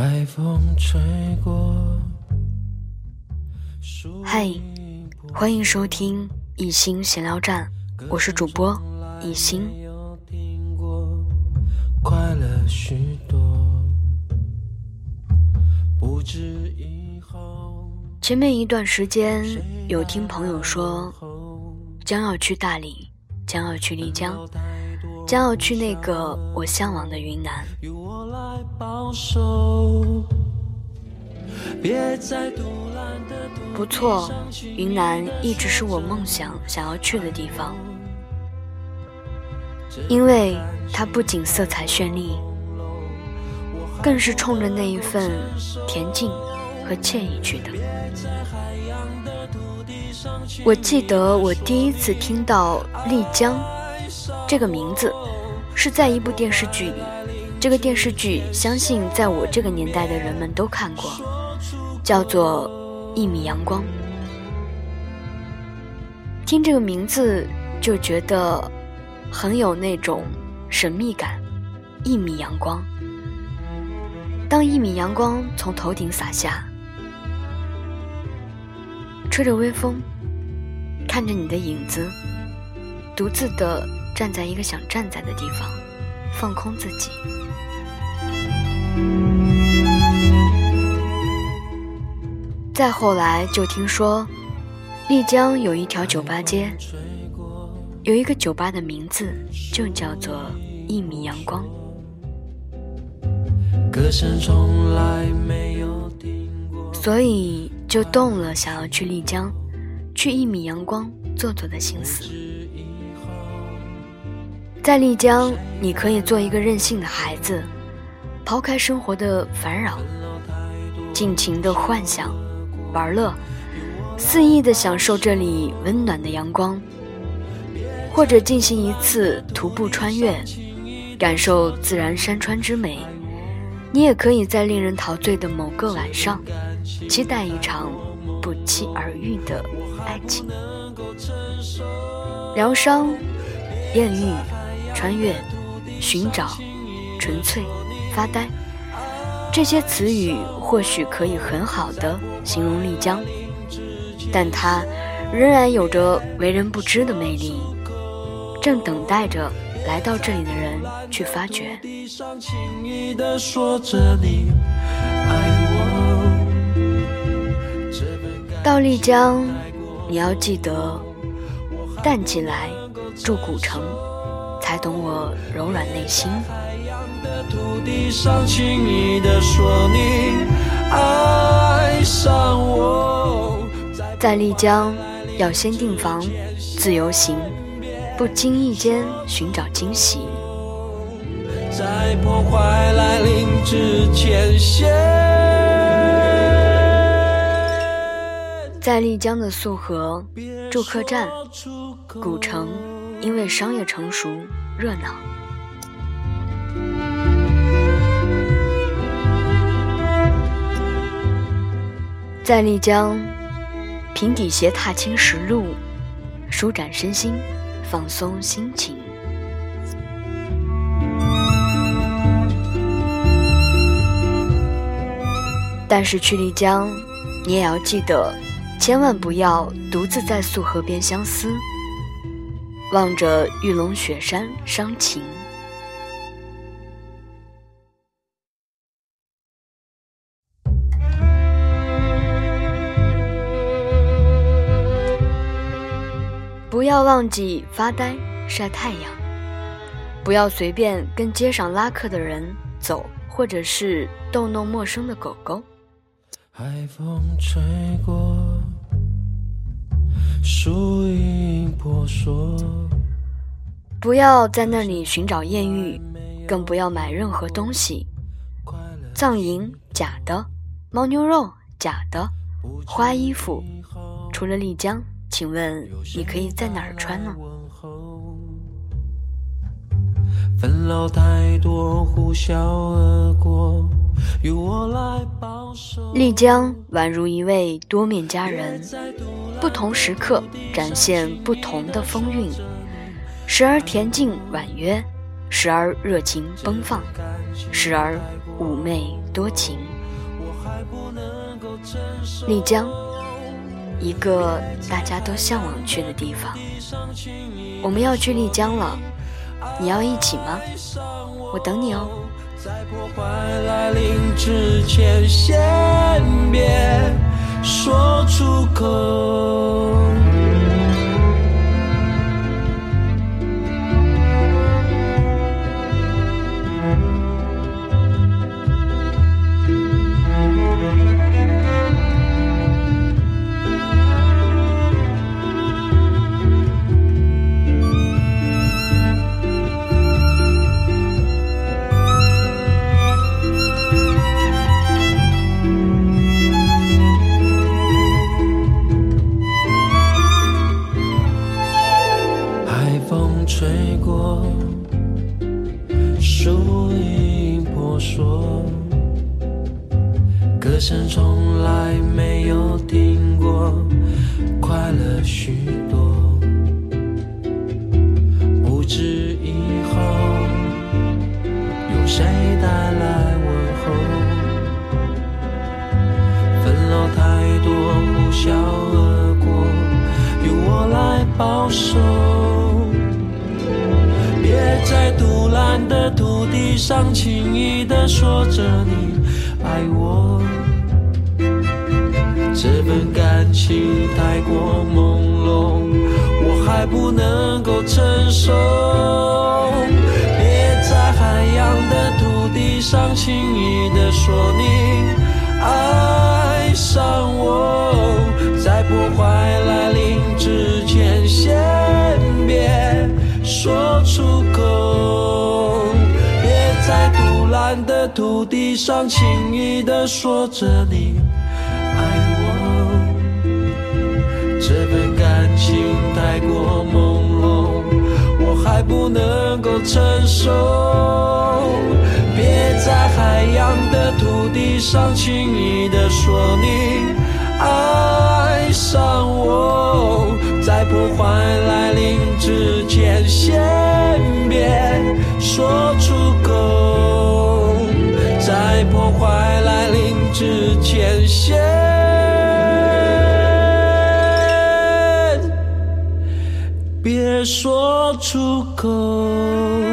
海风吹过。嗨，欢迎收听一心闲聊站，我是主播一心。快乐许多。前面一段时间有听朋友说，将要去大理，将要去丽江，将要去那个我向往的云南。保守。别再独揽的土地不错，云南一直是我梦想想要去的地方，因为它不仅色彩绚丽，更是冲着那一份恬静和惬意去的。我记得我第一次听到丽江这个名字，是在一部电视剧里。这个电视剧，相信在我这个年代的人们都看过，叫做《一米阳光》。听这个名字就觉得很有那种神秘感。一米阳光，当一米阳光从头顶洒下，吹着微风，看着你的影子，独自的站在一个想站在的地方，放空自己。再后来就听说，丽江有一条酒吧街，有一个酒吧的名字就叫做一米阳光。歌声从来没有。所以就动了想要去丽江，去一米阳光坐坐的心思。在丽江，你可以做一个任性的孩子，抛开生活的烦扰，尽情的幻想、玩乐，肆意的享受这里温暖的阳光，或者进行一次徒步穿越，感受自然山川之美。你也可以在令人陶醉的某个晚上，期待一场不期而遇的爱情。疗伤、艳遇、穿越、寻找、纯粹、发呆，这些词语或许可以很好的形容丽江，但它仍然有着为人不知的魅力，正等待着来到这里的人去发掘。到丽江，你要记得淡季来，住古城，才懂我柔软内心。在丽江，要先订房，自由行，不经意间寻找惊喜。在破坏来临之前先。在丽江的束河、住客栈、古城，因为商业成熟热闹。在丽江，平底鞋踏青石路，舒展身心，放松心情。但是去丽江，你也要记得，千万不要独自在素河边相思，望着玉龙雪山伤情。不要忘记发呆、晒太阳，不要随便跟街上拉客的人走，或者是逗弄陌生的狗狗。海风吹过，树影婆娑。不要在那里寻找艳遇，更不要买任何东西。藏银假的，牦牛肉假的，花衣服，除了丽江，请问你可以在哪儿穿呢？纷扰太多，呼啸而过，由我来保守。丽江宛如一位多面佳人，不同时刻展现不同的风韵，时而恬静婉约，时而热情奔放，时而妩媚多情。丽江，一个大家都向往去的地方。我们要去丽江了，你要一起吗？我等你哦。在破坏来临之前，先别说出口。风吹过树影婆娑歌声从来没有停过快乐许多。的土地上轻易的说着你爱我，这份感情太过朦胧，我还不能够承受。别在海洋的土地上轻易的说你爱上我，在破坏来临之前，先别说出口。在独蓝的土地上，轻易的说着你爱我，这份感情太过朦胧，我还不能够承受。别在海洋的土地上，轻易的说你爱上我，在破坏来临之前，先别说出在破坏来临之前先别说出口。